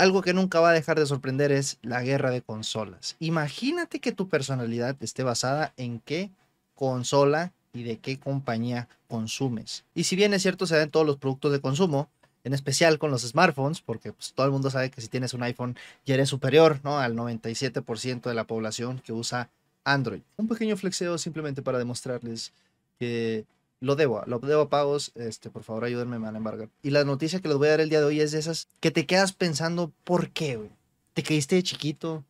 Algo que nunca va a dejar de sorprender es la guerra de consolas. Imagínate que tu personalidad esté basada en qué consola y de qué compañía consumes. Y si bien es cierto, se da en todos los productos de consumo, en especial con los smartphones, porque pues, todo el mundo sabe que si tienes un iPhone ya eres superior ¿no? al 97% de la población que usa Android. Un pequeño flexeo simplemente para demostrarles que lo debo, lo debo a pagos, este, por favor ayúdenme, me van a embargar. Y la noticia que les voy a dar el día de hoy es de esas que te quedas pensando, ¿por qué, güey? ¿Te caíste de chiquito?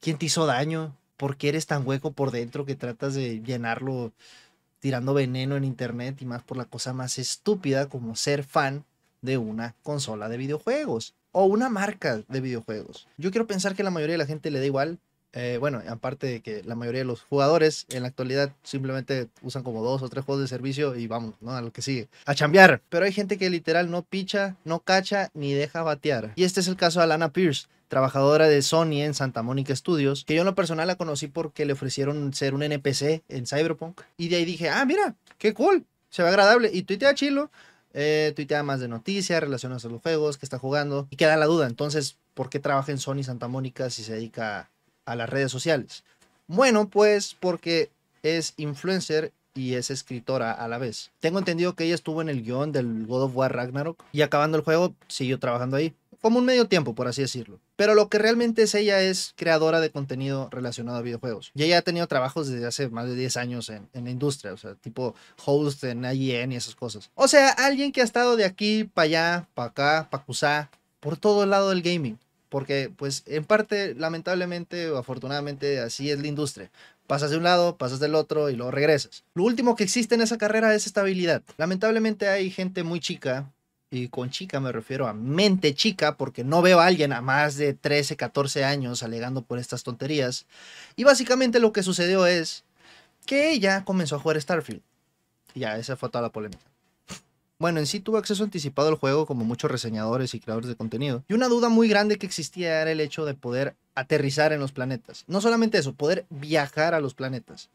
¿Quién te hizo daño? ¿Por qué eres tan hueco por dentro que tratas de llenarlo tirando veneno en internet y más por la cosa más estúpida como ser fan de una consola de videojuegos o una marca de videojuegos? Yo quiero pensar que la mayoría de la gente le da igual, eh, bueno, aparte de que la mayoría de los jugadores en la actualidad simplemente usan como dos o tres juegos de servicio y vamos, ¿no? A lo que sigue. A chambear. Pero hay gente que literal no picha, no cacha ni deja batear. Y este es el caso de Alana Pierce trabajadora de Sony en Santa Mónica Studios, que yo en lo personal la conocí porque le ofrecieron ser un NPC en Cyberpunk. Y de ahí dije, ah, mira, qué cool, se ve agradable. Y tuitea chilo, eh, tuitea más de noticias relacionadas a los juegos que está jugando. Y queda la duda, entonces, ¿por qué trabaja en Sony Santa Mónica si se dedica a las redes sociales? Bueno, pues porque es influencer y es escritora a la vez. Tengo entendido que ella estuvo en el guion del God of War Ragnarok y acabando el juego siguió trabajando ahí como un medio tiempo, por así decirlo. Pero lo que realmente es ella es creadora de contenido relacionado a videojuegos. Y ella ha tenido trabajos desde hace más de 10 años en, la industria, o sea, tipo host en IGN y esas cosas. O sea, alguien que ha estado de aquí para allá, para acá, para acusar, por todo el lado del gaming. Porque, pues, en parte, lamentablemente o afortunadamente, así es la industria. Pasas de un lado, pasas del otro y luego regresas. Lo último que existe en esa carrera es estabilidad. Lamentablemente hay gente muy chica y con chica me refiero a mente chica, porque no veo a alguien a más de 13, 14 años alegando por estas tonterías. Y básicamente lo que sucedió es que ella comenzó a jugar Starfield. Ya, esa fue toda la polémica. Bueno, en sí tuvo acceso anticipado al juego como muchos reseñadores y creadores de contenido. Y una duda muy grande que existía era el hecho de poder aterrizar en los planetas. No solamente eso, poder viajar a los planetas.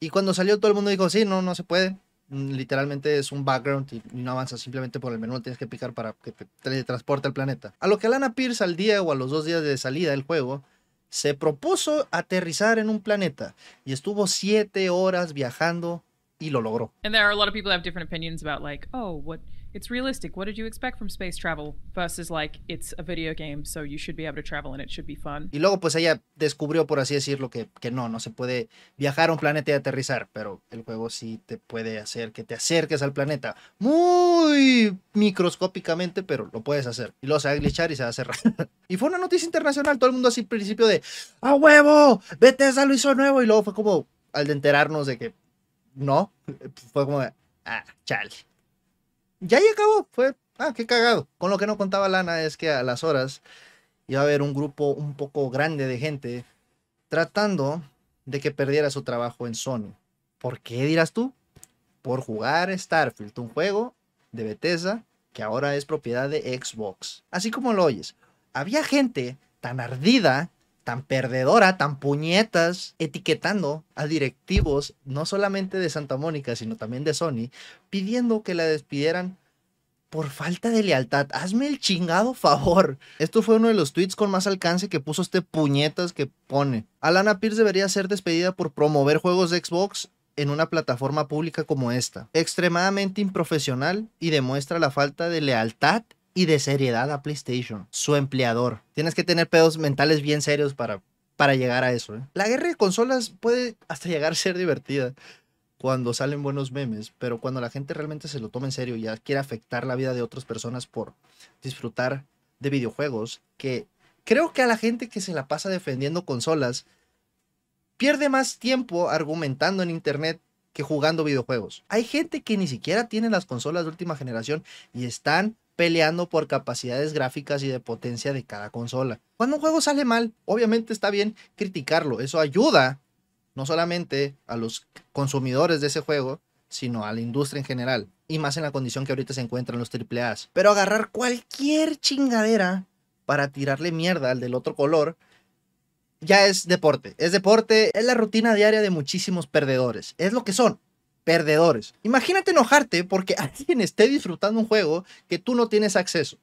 Y cuando salió todo el mundo dijo, sí, no, no se puede. Mm, literalmente es un background y no avanzas simplemente por el menú, tienes que picar para que te teletransporte al planeta. A lo que Alana Pierce al día o a los dos días de salida del juego se propuso aterrizar en un planeta y estuvo siete horas viajando y lo logró. And there are a lot of people have different opinions about like, oh, what it's realistic. What did you expect from space travel? Versus like it's a video game, so you should be able to travel and it should be fun. Y luego pues ella descubrió, por así decirlo, que, que no, no se puede viajar a un planeta y aterrizar, pero el juego sí te puede hacer que te acerques al planeta muy microscópicamente, pero lo puedes hacer. Y luego se va a glitchar y se va a cerrar. y fue una noticia internacional, todo el mundo así al principio de, ¡a huevo! Bethesda lo hizo nuevo y luego fue como al de enterarnos de que no, fue como, ah, chale ya ahí acabó. Fue, ah, qué cagado. Con lo que no contaba Lana es que a las horas iba a haber un grupo un poco grande de gente tratando de que perdiera su trabajo en Sony. ¿Por qué dirás tú? Por jugar Starfield, un juego de Bethesda que ahora es propiedad de Xbox. Así como lo oyes. Había gente tan ardida, tan perdedora, tan puñetas, etiquetando a directivos, no solamente de Santa Mónica, sino también de Sony, pidiendo que la despidieran por falta de lealtad. Hazme el chingado favor. Esto fue uno de los tweets con más alcance que puso este puñetas que pone. Alana Pierce debería ser despedida por promover juegos de Xbox en una plataforma pública como esta. Extremadamente improfesional y demuestra la falta de lealtad y de seriedad a PlayStation, su empleador. Tienes que tener pedos mentales bien serios para, para llegar a eso. ¿eh? La guerra de consolas puede hasta llegar a ser divertida cuando salen buenos memes, pero cuando la gente realmente se lo toma en serio y ya quiere afectar la vida de otras personas por disfrutar de videojuegos, que creo que a la gente que se la pasa defendiendo consolas pierde más tiempo argumentando en internet que jugando videojuegos. Hay gente que ni siquiera tiene las consolas de última generación y están peleando por capacidades gráficas y de potencia de cada consola. Cuando un juego sale mal, obviamente está bien criticarlo, eso ayuda no solamente a los consumidores de ese juego, sino a la industria en general. Y más en la condición que ahorita se encuentran los AAAs. Pero agarrar cualquier chingadera para tirarle mierda al del otro color, ya es deporte. Es deporte, es la rutina diaria de muchísimos perdedores. Es lo que son, perdedores. Imagínate enojarte porque alguien esté disfrutando un juego que tú no tienes acceso.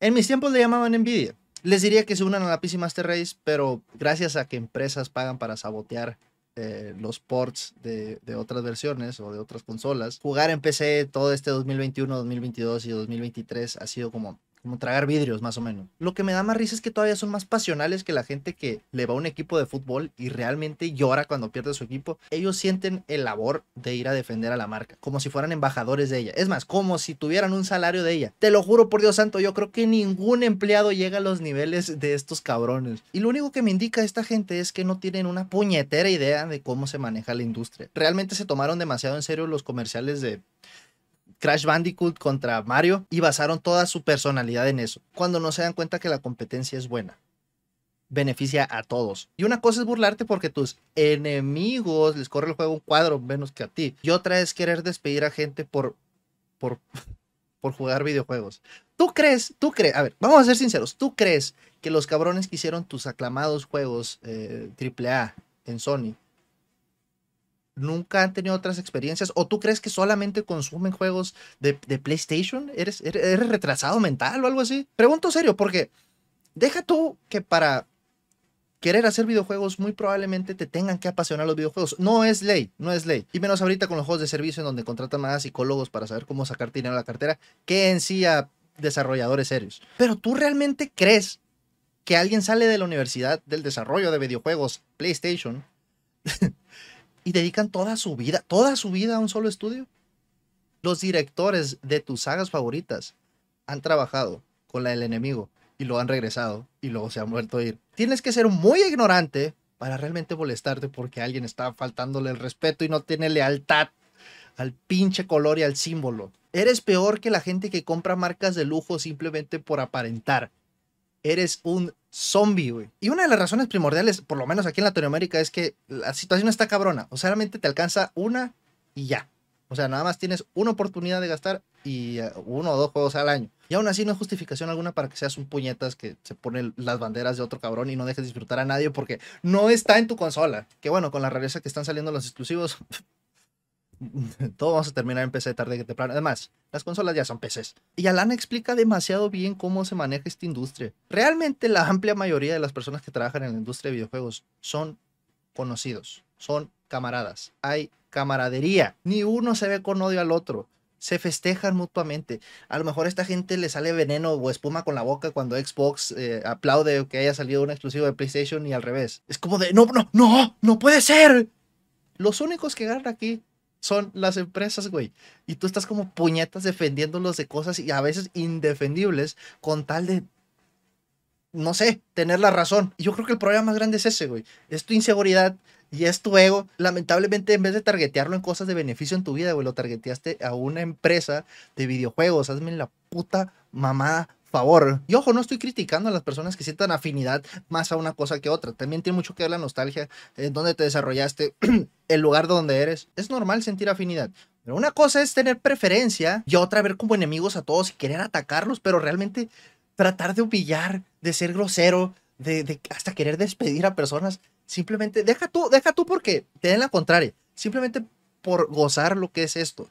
En mis tiempos le llamaban envidia. Les diría que se unan a la PC Master Race, pero gracias a que empresas pagan para sabotear eh, los ports de, de, otras versiones o de otras consolas, jugar en PC todo este 2021, 2022 y 2023 ha sido como como tragar vidrios más o menos. Lo que me da más risa es que todavía son más pasionales que la gente que le va a un equipo de fútbol y realmente llora cuando pierde su equipo. Ellos sienten el labor de ir a defender a la marca, como si fueran embajadores de ella. Es más, como si tuvieran un salario de ella. Te lo juro por Dios santo, yo creo que ningún empleado llega a los niveles de estos cabrones. Y lo único que me indica esta gente es que no tienen una puñetera idea de cómo se maneja la industria. Realmente se tomaron demasiado en serio los comerciales de Crash Bandicoot contra Mario y basaron toda su personalidad en eso, cuando no se dan cuenta que la competencia es buena. Beneficia a todos. Y una cosa es burlarte porque tus enemigos les corre el juego un cuadro menos que a ti. Y otra es querer despedir a gente por, por, por jugar videojuegos. ¿Tú crees, tú crees, a ver, vamos a ser sinceros, ¿tú crees que los cabrones que hicieron tus aclamados juegos eh, AAA en Sony nunca han tenido otras experiencias? ¿O tú crees que solamente consumen juegos de, PlayStation? ¿Eres, ¿Eres, retrasado mental o algo así? Pregunto serio, porque deja tú que para querer hacer videojuegos muy probablemente te tengan que apasionar los videojuegos. No es ley, no es ley. Y menos ahorita con los juegos de servicio en donde contratan más psicólogos para saber cómo sacar dinero a la cartera que en sí a desarrolladores serios. Pero tú realmente crees que alguien sale de la universidad del desarrollo de videojuegos PlayStation y dedican toda su vida, toda su vida a un solo estudio. Los directores de tus sagas favoritas han trabajado con la del enemigo y lo han regresado y luego se han vuelto a ir. Tienes que ser muy ignorante para realmente molestarte porque alguien está faltándole el respeto y no tiene lealtad al pinche color y al símbolo. Eres peor que la gente que compra marcas de lujo simplemente por aparentar. Eres un zombie, güey. Y una de las razones primordiales, por lo menos aquí en Latinoamérica, es que la situación está cabrona. O sea, realmente te alcanza una y ya. O sea, nada más tienes una oportunidad de gastar y eh, uno o dos juegos al año. Y aún así no hay justificación alguna para que seas un puñetas que se pone las banderas de otro cabrón y no dejes disfrutar a nadie porque no está en tu consola. Que bueno, con la rareza que están saliendo los exclusivos, todo vamos a terminar en PC tarde que temprano. Además, las consolas ya son PCs. Y Alana explica demasiado bien cómo se maneja esta industria. Realmente la amplia mayoría de las personas que trabajan en la industria de videojuegos son conocidos, son camaradas. Hay camaradería. Ni uno se ve con odio al otro. Se festejan mutuamente. A lo mejor a esta gente le sale veneno o espuma con la boca cuando Xbox eh, aplaude que haya salido un exclusivo de PlayStation y al revés. Es como de, no, no, no, no puede ser. Los únicos que ganan aquí son las empresas, güey. Y tú estás como puñetas defendiéndolos de cosas y a veces indefendibles con tal de, no sé, tener la razón. Y yo creo que el problema más grande es ese, güey. Es tu inseguridad y es tu ego. Lamentablemente, en vez de targetearlo en cosas de beneficio en tu vida, güey, lo targeteaste a una empresa de videojuegos. Hazme la puta mamá favor. Y ojo, no estoy criticando a las personas que sientan afinidad más a una cosa que otra. También tiene mucho que ver la nostalgia, en dónde te desarrollaste, el lugar donde eres. Es normal sentir afinidad. Pero una cosa es tener preferencia y otra ver como enemigos a todos y querer atacarlos, pero realmente tratar de humillar, de ser grosero, de, hasta querer despedir a personas. Simplemente, deja tú, deja tú porque te den la contraria. Simplemente por gozar lo que es esto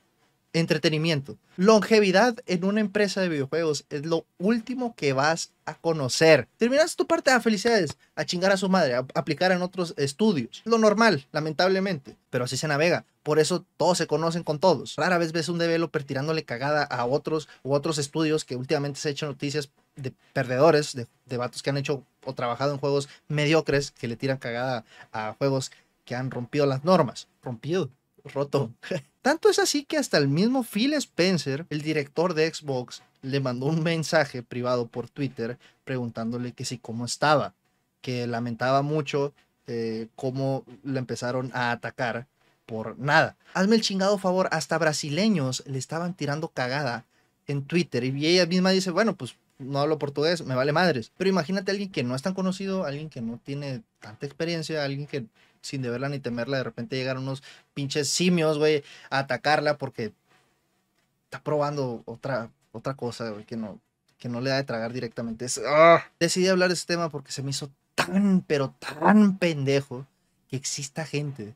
entretenimiento. Longevidad en una empresa de videojuegos es lo último que vas a conocer. Terminas tu parte de felicidades, a chingar a su madre, a aplicar en otros estudios. Lo normal, lamentablemente, pero así se navega. Por eso todos se conocen con todos. Rara vez ves un developer tirándole cagada a otros u otros estudios que últimamente se han hecho noticias de perdedores, de, de vatos que han hecho o trabajado en juegos mediocres que le tiran cagada a juegos que han rompido las normas. Rompido, roto. Tanto es así que hasta el mismo Phil Spencer, el director de Xbox, le mandó un mensaje privado por Twitter preguntándole que si cómo estaba, que lamentaba mucho eh, cómo le empezaron a atacar por nada. Hazme el chingado favor, hasta brasileños le estaban tirando cagada en Twitter y ella misma dice, bueno, pues no hablo portugués, me vale madres. Pero imagínate a alguien que no es tan conocido, alguien que no tiene tanta experiencia, alguien que sin deberla ni temerla, de repente llegaron unos pinches simios, güey, a atacarla porque está probando otra, otra cosa, güey, que no, que no le da de tragar directamente. ¡ah! Decidí hablar de este tema porque se me hizo tan, pero tan pendejo que exista gente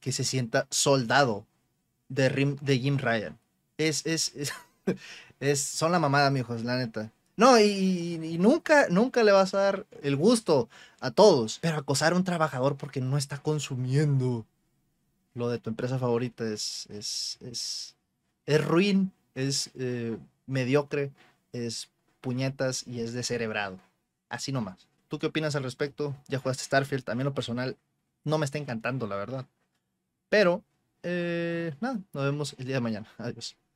que se sienta soldado de, de Jim Ryan. Es, es, es, es, son la mamada, mijos, la neta. No, y, nunca, nunca le vas a dar el gusto a todos, pero acosar a un trabajador porque no está consumiendo lo de tu empresa favorita es, es, es, es ruin, es eh, mediocre, es puñetas y es descerebrado. Así nomás. ¿Tú qué opinas al respecto? Ya jugaste Starfield, también lo personal no me está encantando, la verdad. Pero, eh, nada, nos vemos el día de mañana. Adiós.